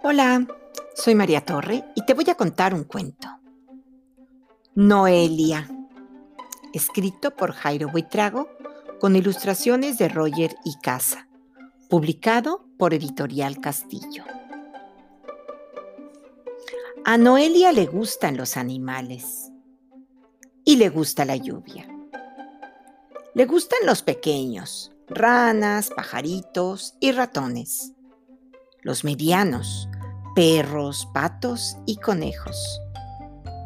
Hola, soy María Torre y te voy a contar un cuento. Noelia, escrito por Jairo Buitrago con ilustraciones de Roger y Casa, publicado por Editorial Castillo. A Noelia le gustan los animales y le gusta la lluvia. Le gustan los pequeños, ranas, pajaritos y ratones. Los medianos, perros, patos y conejos.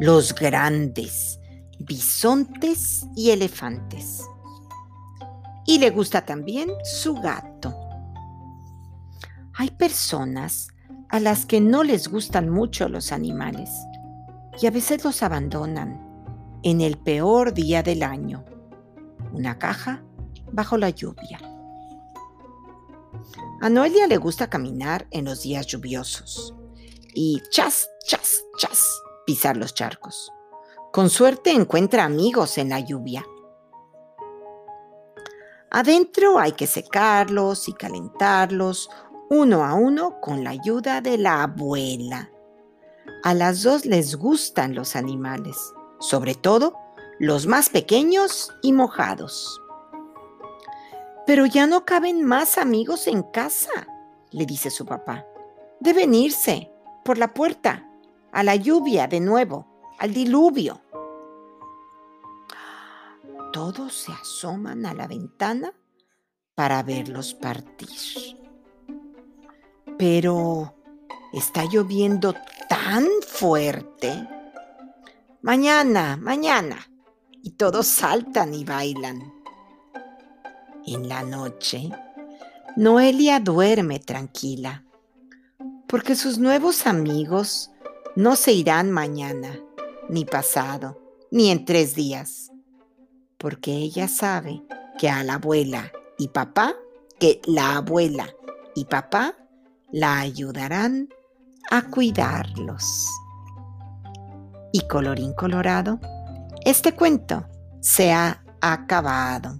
Los grandes, bisontes y elefantes. Y le gusta también su gato. Hay personas a las que no les gustan mucho los animales y a veces los abandonan en el peor día del año, una caja bajo la lluvia. A Noelia le gusta caminar en los días lluviosos y chas, chas, chas, pisar los charcos. Con suerte encuentra amigos en la lluvia. Adentro hay que secarlos y calentarlos uno a uno con la ayuda de la abuela. A las dos les gustan los animales, sobre todo los más pequeños y mojados. Pero ya no caben más amigos en casa, le dice su papá. Deben irse por la puerta, a la lluvia de nuevo, al diluvio. Todos se asoman a la ventana para verlos partir. Pero está lloviendo tan fuerte. Mañana, mañana. Y todos saltan y bailan. En la noche, Noelia duerme tranquila, porque sus nuevos amigos no se irán mañana, ni pasado, ni en tres días, porque ella sabe que a la abuela y papá, que la abuela y papá la ayudarán a cuidarlos. Y colorín colorado, este cuento se ha acabado.